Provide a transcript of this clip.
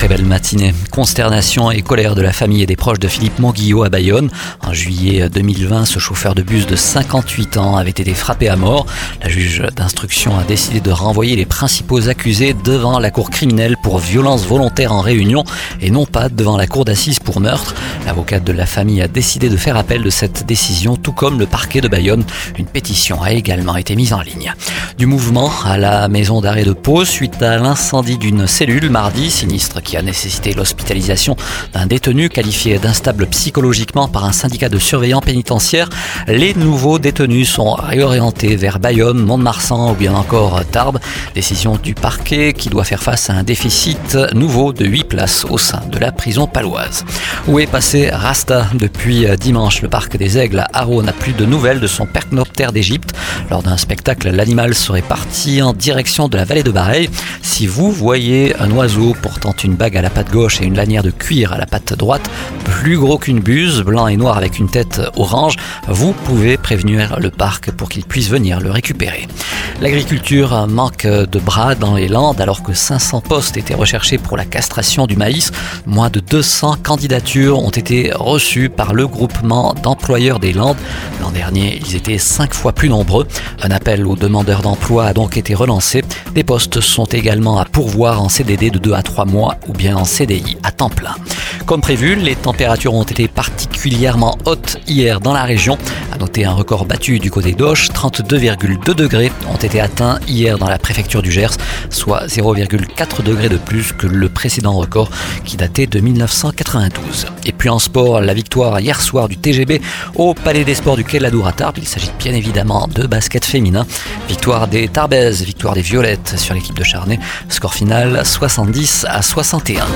Très belle matinée. Consternation et colère de la famille et des proches de Philippe Monguillot à Bayonne. En juillet 2020, ce chauffeur de bus de 58 ans avait été frappé à mort. La juge d'instruction a décidé de renvoyer les principaux accusés devant la cour criminelle pour violence volontaire en réunion et non pas devant la cour d'assises pour meurtre. L'avocate de la famille a décidé de faire appel de cette décision, tout comme le parquet de Bayonne. Une pétition a également été mise en ligne. Du mouvement à la maison d'arrêt de Pau suite à l'incendie d'une cellule mardi, sinistre qui a nécessité l'hospitalisation d'un détenu qualifié d'instable psychologiquement par un syndicat de surveillants pénitentiaires. Les nouveaux détenus sont réorientés vers Bayonne, Mont-de-Marsan ou bien encore Tarbes. Décision du parquet qui doit faire face à un déficit nouveau de 8 places au sein de la prison paloise. Où est passé Rasta depuis dimanche? Le parc des Aigles à Haro n'a plus de nouvelles de son percnoptère d'Égypte. Lors d'un spectacle, l'animal serait parti en direction de la vallée de Bareil. Si vous voyez un oiseau portant une bague à la patte gauche et une lanière de cuir à la patte droite, plus gros qu'une buse, blanc et noir avec une tête orange, vous pouvez prévenir le parc pour qu'il puisse venir le récupérer. L'agriculture manque de bras dans les Landes alors que 500 postes étaient recherchés pour la castration du maïs. Moins de 200 candidatures ont été reçues par le groupement d'employeurs des Landes. L'an dernier, ils étaient 5 fois plus nombreux. Un appel aux demandeurs d'emploi a donc été relancé. Des postes sont également à pourvoir en CDD de 2 à 3 mois ou bien en CDI à temps plein. Comme prévu, les températures ont été particulièrement hautes hier dans la région. À noter un record battu du côté d'Auch, 32,2 degrés ont été atteints hier dans la préfecture du Gers, soit 0,4 degrés de plus que le précédent record qui datait de 1992. Et puis en sport, la victoire hier soir du TGB au Palais des Sports du Quai de la Dour Il s'agit bien évidemment de basket féminin. Victoire des Tarbaises, victoire des Violettes sur l'équipe de Charnay. Score final 70 à 61.